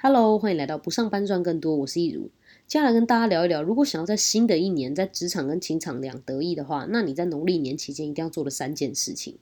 Hello，欢迎来到不上班赚更多，我是易如。接下来跟大家聊一聊，如果想要在新的一年在职场跟情场两得意的话，那你在农历年期间一定要做的三件事情。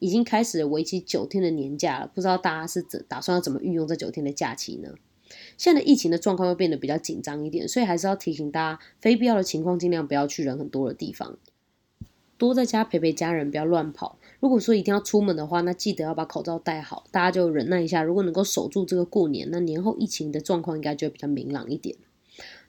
已经开始了为期九天的年假了，不知道大家是怎打算要怎么运用这九天的假期呢？现在疫情的状况又变得比较紧张一点，所以还是要提醒大家，非必要的情况尽量不要去人很多的地方。多在家陪陪家人，不要乱跑。如果说一定要出门的话，那记得要把口罩戴好。大家就忍耐一下，如果能够守住这个过年，那年后疫情的状况应该就会比较明朗一点。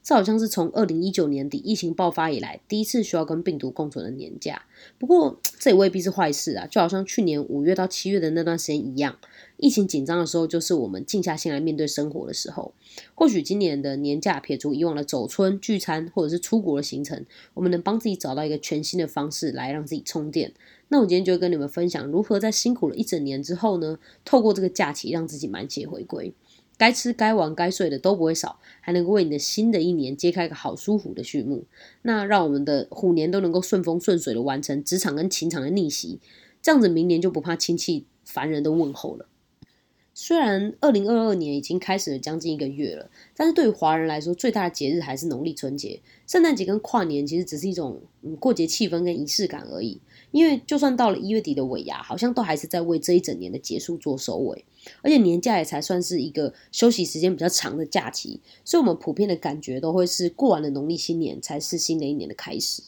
这好像是从二零一九年底疫情爆发以来第一次需要跟病毒共存的年假。不过这也未必是坏事啊，就好像去年五月到七月的那段时间一样，疫情紧张的时候，就是我们静下心来面对生活的时候。或许今年的年假撇除以往的走村聚餐或者是出国的行程，我们能帮自己找到一个全新的方式来让自己充电。那我今天就跟你们分享如何在辛苦了一整年之后呢，透过这个假期让自己满血回归。该吃、该玩、该睡的都不会少，还能够为你的新的一年揭开一个好舒服的序幕。那让我们的虎年都能够顺风顺水的完成职场跟情场的逆袭，这样子明年就不怕亲戚烦人的问候了。虽然二零二二年已经开始了将近一个月了，但是对于华人来说，最大的节日还是农历春节。圣诞节跟跨年其实只是一种嗯过节气氛跟仪式感而已。因为就算到了一月底的尾牙，好像都还是在为这一整年的结束做收尾。而且年假也才算是一个休息时间比较长的假期，所以我们普遍的感觉都会是过完了农历新年才是新的一年的开始。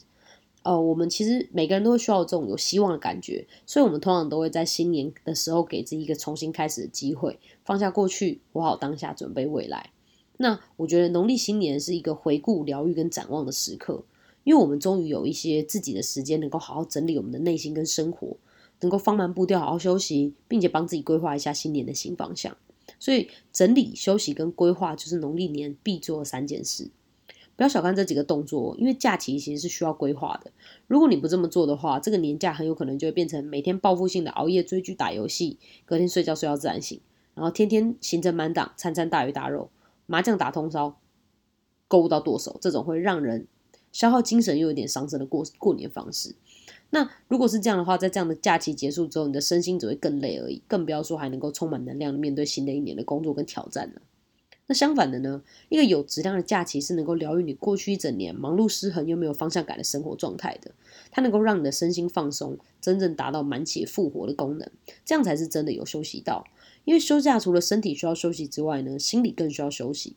呃，我们其实每个人都会需要这种有希望的感觉，所以我们通常都会在新年的时候给自己一个重新开始的机会，放下过去，活好当下，准备未来。那我觉得农历新年是一个回顾、疗愈跟展望的时刻，因为我们终于有一些自己的时间，能够好好整理我们的内心跟生活。能够放慢步调，好好休息，并且帮自己规划一下新年的新方向。所以，整理、休息跟规划就是农历年必做的三件事。不要小看这几个动作，因为假期其实是需要规划的。如果你不这么做的话，这个年假很有可能就会变成每天报复性的熬夜追剧、打游戏，隔天睡觉睡到自然醒，然后天天行程满档，餐餐大鱼大肉，麻将打通宵，购物到剁手，这种会让人消耗精神又有点伤身的过过年方式。那如果是这样的话，在这样的假期结束之后，你的身心只会更累而已，更不要说还能够充满能量的面对新的一年的工作跟挑战了。那相反的呢，一个有质量的假期是能够疗愈你过去一整年忙碌失衡又没有方向感的生活状态的，它能够让你的身心放松，真正达到满血复活的功能，这样才是真的有休息到。因为休假除了身体需要休息之外呢，心理更需要休息。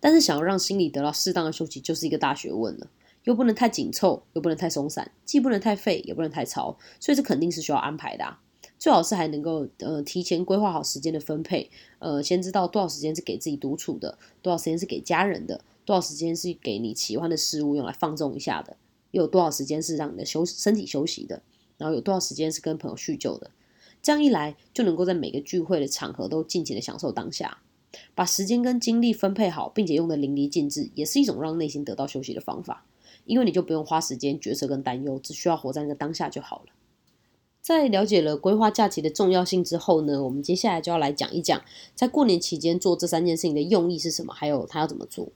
但是想要让心理得到适当的休息，就是一个大学问了。又不能太紧凑，又不能太松散，既不能太废，也不能太潮，所以这肯定是需要安排的。最好是还能够呃提前规划好时间的分配，呃，先知道多少时间是给自己独处的，多少时间是给家人的，多少时间是给你喜欢的事物用来放纵一下的，又有多少时间是让你的休身体休息的，然后有多少时间是跟朋友叙旧的。这样一来，就能够在每个聚会的场合都尽情的享受当下，把时间跟精力分配好，并且用的淋漓尽致，也是一种让内心得到休息的方法。因为你就不用花时间决策跟担忧，只需要活在那个当下就好了。在了解了规划假期的重要性之后呢，我们接下来就要来讲一讲，在过年期间做这三件事情的用意是什么，还有它要怎么做。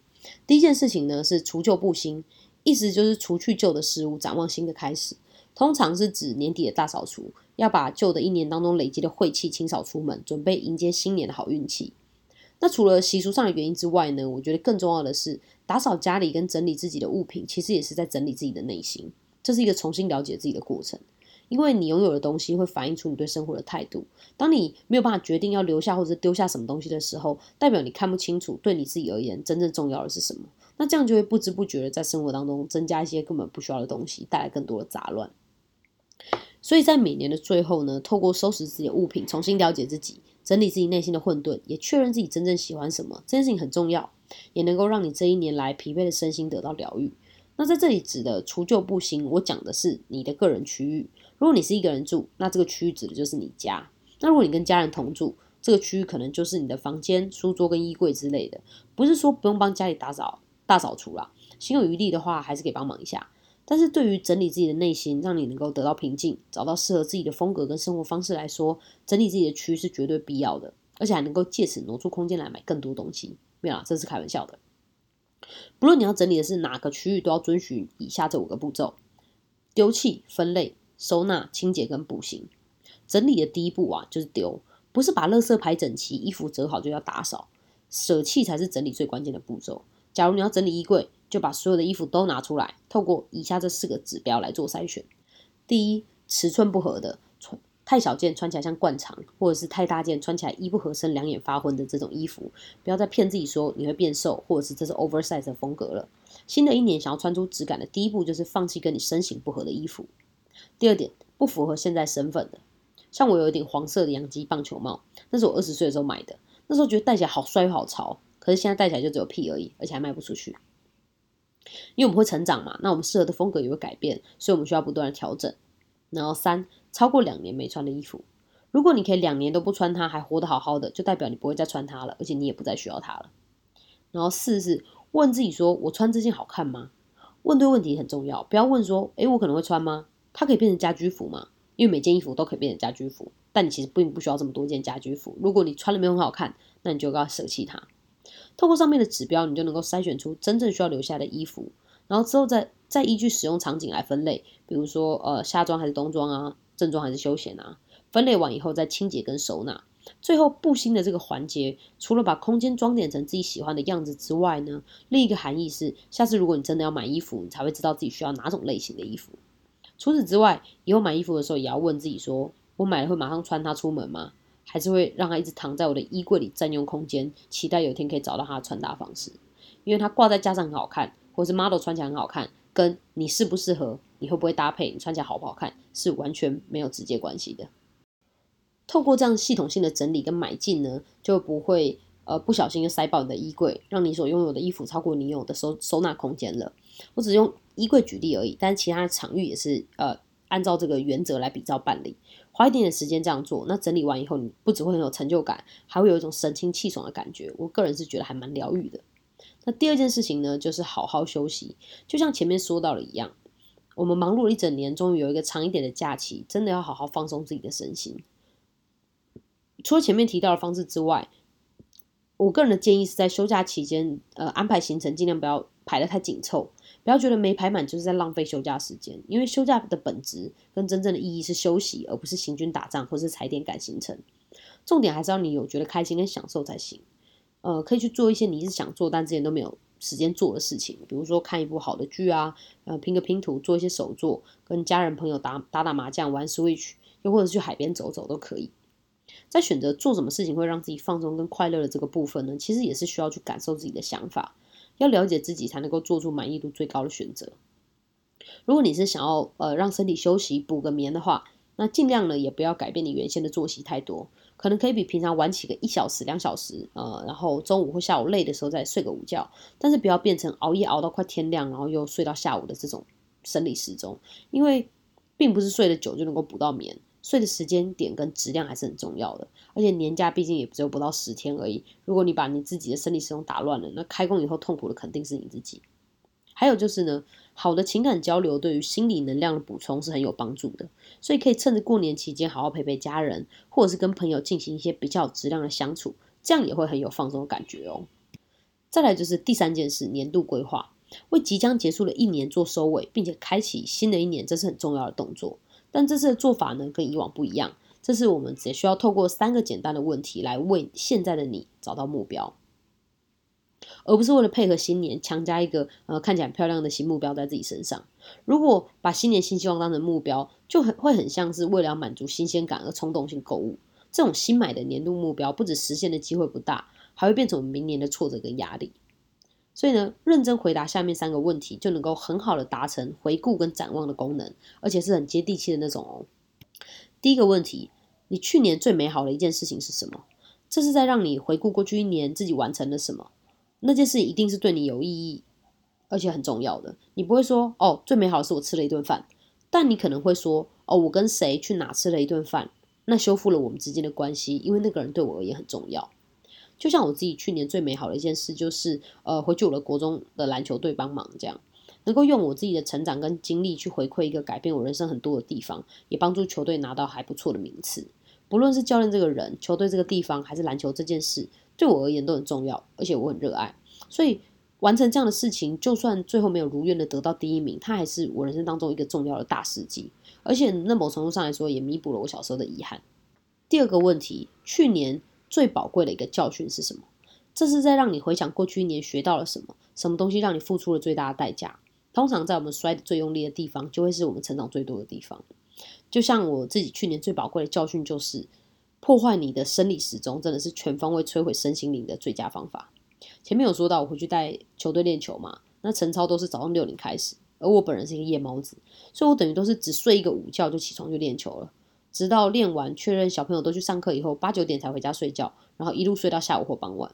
第一件事情呢是除旧布新，意思就是除去旧的事物，展望新的开始。通常是指年底的大扫除，要把旧的一年当中累积的晦气清扫出门，准备迎接新年的好运气。那除了习俗上的原因之外呢，我觉得更重要的是。打扫家里跟整理自己的物品，其实也是在整理自己的内心，这是一个重新了解自己的过程。因为你拥有的东西会反映出你对生活的态度。当你没有办法决定要留下或者丢下什么东西的时候，代表你看不清楚对你自己而言真正重要的是什么。那这样就会不知不觉的在生活当中增加一些根本不需要的东西，带来更多的杂乱。所以在每年的最后呢，透过收拾自己的物品，重新了解自己，整理自己内心的混沌，也确认自己真正喜欢什么，这件事情很重要。也能够让你这一年来疲惫的身心得到疗愈。那在这里指的除旧布新，我讲的是你的个人区域。如果你是一个人住，那这个区域指的就是你家。那如果你跟家人同住，这个区域可能就是你的房间、书桌跟衣柜之类的。不是说不用帮家里打扫大扫除啦，心有余力的话，还是可以帮忙一下。但是对于整理自己的内心，让你能够得到平静，找到适合自己的风格跟生活方式来说，整理自己的区是绝对必要的，而且还能够借此挪出空间来买更多东西。没有啦，这是开玩笑的。不论你要整理的是哪个区域，都要遵循以下这五个步骤：丢弃、分类、收纳、清洁跟补行。整理的第一步啊，就是丢，不是把垃圾排整齐、衣服折好就要打扫。舍弃才是整理最关键的步骤。假如你要整理衣柜，就把所有的衣服都拿出来，透过以下这四个指标来做筛选。第一，尺寸不合的，穿太小件穿起来像灌肠，或者是太大件穿起来衣不合身、两眼发昏的这种衣服，不要再骗自己说你会变瘦，或者是这是 oversize 的风格了。新的一年想要穿出质感的第一步，就是放弃跟你身形不合的衣服。第二点，不符合现在身份的，像我有一顶黄色的洋基棒球帽，那是我二十岁的时候买的，那时候觉得戴起来好帅又好潮，可是现在戴起来就只有屁而已，而且还卖不出去。因为我们会成长嘛，那我们适合的风格也会改变，所以我们需要不断的调整。然后三，超过两年没穿的衣服，如果你可以两年都不穿它，还活得好好的，就代表你不会再穿它了，而且你也不再需要它了。然后四是问自己说，我穿这件好看吗？问对问题很重要，不要问说，诶，我可能会穿吗？它可以变成家居服吗？因为每件衣服都可以变成家居服，但你其实并不需要这么多件家居服。如果你穿了没有很好看，那你就要舍弃它。透过上面的指标，你就能够筛选出真正需要留下的衣服，然后之后再再依据使用场景来分类，比如说呃夏装还是冬装啊，正装还是休闲啊。分类完以后再清洁跟收纳，最后布新的这个环节，除了把空间装点成自己喜欢的样子之外呢，另一个含义是，下次如果你真的要买衣服，你才会知道自己需要哪种类型的衣服。除此之外，以后买衣服的时候也要问自己说，我买了会马上穿它出门吗？还是会让它一直躺在我的衣柜里占用空间，期待有一天可以找到它的穿搭方式。因为它挂在架上很好看，或是 model 穿起来很好看，跟你适不适合，你会不会搭配，你穿起来好不好看，是完全没有直接关系的。透过这样系统性的整理跟买进呢，就不会呃不小心就塞爆你的衣柜，让你所拥有的衣服超过你有的收收纳空间了。我只用衣柜举例而已，但其他的场域也是呃按照这个原则来比照办理。花一点点时间这样做，那整理完以后，你不只会很有成就感，还会有一种神清气爽的感觉。我个人是觉得还蛮疗愈的。那第二件事情呢，就是好好休息。就像前面说到了一样，我们忙碌了一整年，终于有一个长一点的假期，真的要好好放松自己的身心。除了前面提到的方式之外，我个人的建议是在休假期间，呃，安排行程尽量不要排得太紧凑。不要觉得没排满就是在浪费休假时间，因为休假的本质跟真正的意义是休息，而不是行军打仗或是踩点赶行程。重点还是要你有觉得开心跟享受才行。呃，可以去做一些你一直想做但之前都没有时间做的事情，比如说看一部好的剧啊，呃，拼个拼图，做一些手作，跟家人朋友打打打麻将，玩 Switch，又或者去海边走走都可以。在选择做什么事情会让自己放松跟快乐的这个部分呢，其实也是需要去感受自己的想法。要了解自己，才能够做出满意度最高的选择。如果你是想要呃让身体休息、补个眠的话，那尽量呢也不要改变你原先的作息太多，可能可以比平常晚起个一小时、两小时，呃，然后中午或下午累的时候再睡个午觉，但是不要变成熬夜熬到快天亮，然后又睡到下午的这种生理时钟，因为并不是睡得久就能够补到眠。睡的时间点跟质量还是很重要的，而且年假毕竟也只有不到十天而已。如果你把你自己的生理时钟打乱了，那开工以后痛苦的肯定是你自己。还有就是呢，好的情感交流对于心理能量的补充是很有帮助的，所以可以趁着过年期间好好陪陪家人，或者是跟朋友进行一些比较有质量的相处，这样也会很有放松的感觉哦。再来就是第三件事，年度规划，为即将结束的一年做收尾，并且开启新的一年，这是很重要的动作。但这次的做法呢，跟以往不一样。这是我们只需要透过三个简单的问题来为现在的你找到目标，而不是为了配合新年强加一个呃看起来漂亮的新目标在自己身上。如果把新年新希望当成目标，就很会很像是为了满足新鲜感而冲动性购物。这种新买的年度目标，不止实现的机会不大，还会变成明年的挫折跟压力。所以呢，认真回答下面三个问题，就能够很好的达成回顾跟展望的功能，而且是很接地气的那种哦。第一个问题，你去年最美好的一件事情是什么？这是在让你回顾过去一年自己完成了什么。那件事一定是对你有意义，而且很重要的。你不会说哦，最美好的是我吃了一顿饭，但你可能会说哦，我跟谁去哪吃了一顿饭，那修复了我们之间的关系，因为那个人对我而言很重要。就像我自己去年最美好的一件事，就是呃回去我的国中的篮球队帮忙，这样能够用我自己的成长跟经历去回馈一个改变我人生很多的地方，也帮助球队拿到还不错的名次。不论是教练这个人、球队这个地方，还是篮球这件事，对我而言都很重要，而且我很热爱。所以完成这样的事情，就算最后没有如愿的得到第一名，它还是我人生当中一个重要的大事迹。而且那某程度上来说，也弥补了我小时候的遗憾。第二个问题，去年。最宝贵的一个教训是什么？这是在让你回想过去一年学到了什么，什么东西让你付出了最大的代价。通常在我们摔的最用力的地方，就会是我们成长最多的地方。就像我自己去年最宝贵的教训，就是破坏你的生理时钟，真的是全方位摧毁身心灵的最佳方法。前面有说到，我回去带球队练球嘛，那晨操都是早上六点开始，而我本人是一个夜猫子，所以我等于都是只睡一个午觉就起床就练球了，直到练完确认小朋友都去上课以后，八九点才回家睡觉，然后一路睡到下午或傍晚。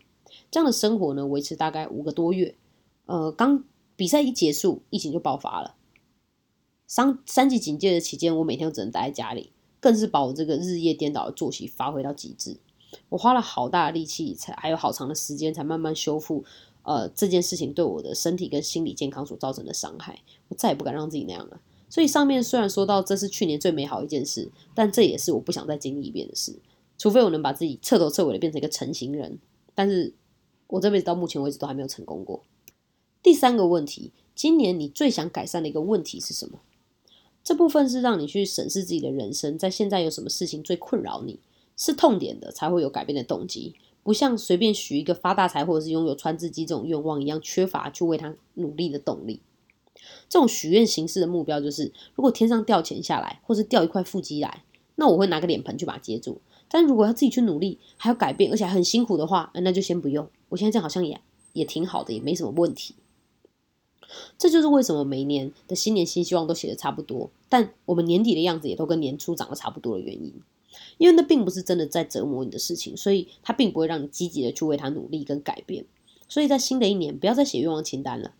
这样的生活呢，维持大概五个多月。呃，刚比赛一结束，疫情就爆发了。三三级警戒的期间，我每天都只能待在家里，更是把我这个日夜颠倒的作息发挥到极致。我花了好大的力气，才还有好长的时间，才慢慢修复。呃，这件事情对我的身体跟心理健康所造成的伤害，我再也不敢让自己那样了。所以上面虽然说到这是去年最美好一件事，但这也是我不想再经历一遍的事。除非我能把自己彻头彻尾的变成一个成型人，但是我这辈子到目前为止都还没有成功过。第三个问题，今年你最想改善的一个问题是什么？这部分是让你去审视自己的人生，在现在有什么事情最困扰你，是痛点的才会有改变的动机，不像随便许一个发大财或者是拥有川字机这种愿望一样缺乏去为他努力的动力。这种许愿形式的目标就是，如果天上掉钱下来，或是掉一块腹肌来，那我会拿个脸盆去把它接住。但如果要自己去努力，还要改变，而且很辛苦的话，那就先不用。我现在这样好像也也挺好的，也没什么问题。这就是为什么每年的新年新希望都写的差不多，但我们年底的样子也都跟年初长得差不多的原因。因为那并不是真的在折磨你的事情，所以它并不会让你积极的去为它努力跟改变。所以在新的一年，不要再写愿望清单了。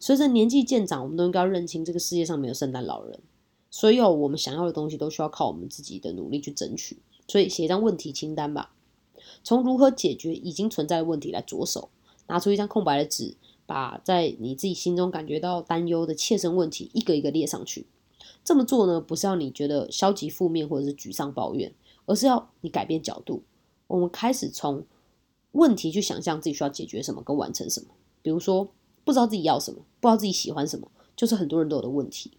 随着年纪渐长，我们都应该要认清这个世界上没有圣诞老人，所有我们想要的东西都需要靠我们自己的努力去争取。所以写一张问题清单吧，从如何解决已经存在的问题来着手，拿出一张空白的纸。把在你自己心中感觉到担忧的切身问题一个一个列上去。这么做呢，不是要你觉得消极负面或者是沮丧抱怨，而是要你改变角度。我们开始从问题去想象自己需要解决什么跟完成什么。比如说，不知道自己要什么，不知道自己喜欢什么，就是很多人都有的问题。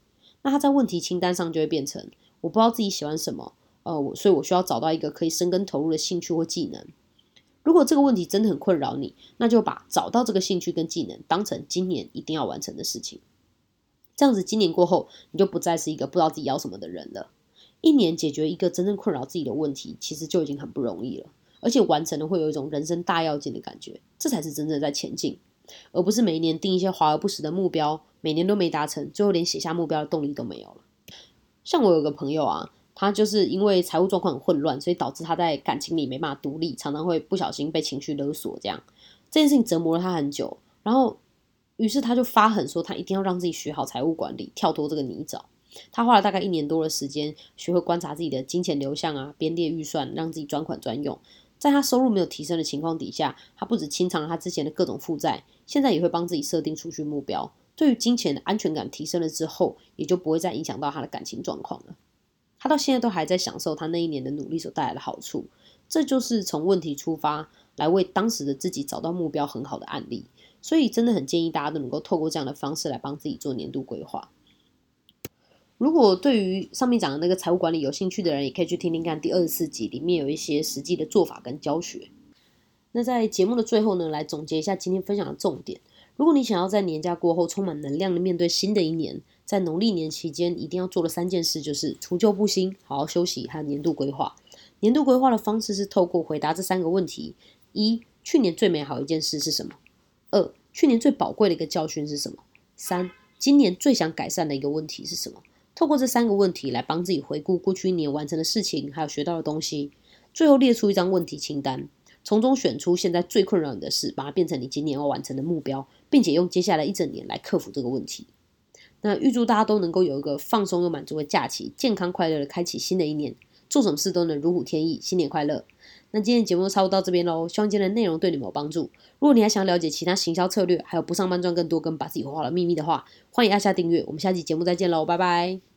那他在问题清单上就会变成：我不知道自己喜欢什么，呃，我所以我需要找到一个可以生根投入的兴趣或技能。如果这个问题真的很困扰你，那就把找到这个兴趣跟技能当成今年一定要完成的事情。这样子，今年过后，你就不再是一个不知道自己要什么的人了。一年解决一个真正困扰自己的问题，其实就已经很不容易了。而且完成了，会有一种人生大要件的感觉，这才是真正在前进，而不是每一年定一些华而不实的目标，每年都没达成，最后连写下目标的动力都没有了。像我有个朋友啊。他就是因为财务状况很混乱，所以导致他在感情里没办法独立，常常会不小心被情绪勒索。这样这件事情折磨了他很久，然后于是他就发狠说，他一定要让自己学好财务管理，跳脱这个泥沼。他花了大概一年多的时间，学会观察自己的金钱流向啊，编列预算，让自己专款专用。在他收入没有提升的情况底下，他不止清偿了他之前的各种负债，现在也会帮自己设定储蓄目标。对于金钱的安全感提升了之后，也就不会再影响到他的感情状况了。他到现在都还在享受他那一年的努力所带来的好处，这就是从问题出发来为当时的自己找到目标很好的案例。所以真的很建议大家都能够透过这样的方式来帮自己做年度规划。如果对于上面讲的那个财务管理有兴趣的人，也可以去听听看第二十四集，里面有一些实际的做法跟教学。那在节目的最后呢，来总结一下今天分享的重点。如果你想要在年假过后充满能量的面对新的一年，在农历年期间一定要做的三件事就是除旧布新、好好休息和年度规划。年度规划的方式是透过回答这三个问题：一、去年最美好一件事是什么？二、去年最宝贵的一个教训是什么？三、今年最想改善的一个问题是什么？透过这三个问题来帮自己回顾过去一年完成的事情，还有学到的东西，最后列出一张问题清单。从中选出现在最困扰你的事，把它变成你今年要完成的目标，并且用接下来一整年来克服这个问题。那预祝大家都能够有一个放松又满足的假期，健康快乐的开启新的一年，做什么事都能如虎添翼，新年快乐！那今天节目就差不多到这边喽，希望今天的内容对你们有帮助。如果你还想了解其他行销策略，还有不上班赚更多跟把自己活好的秘密的话，欢迎按下订阅。我们下期节目再见喽，拜拜！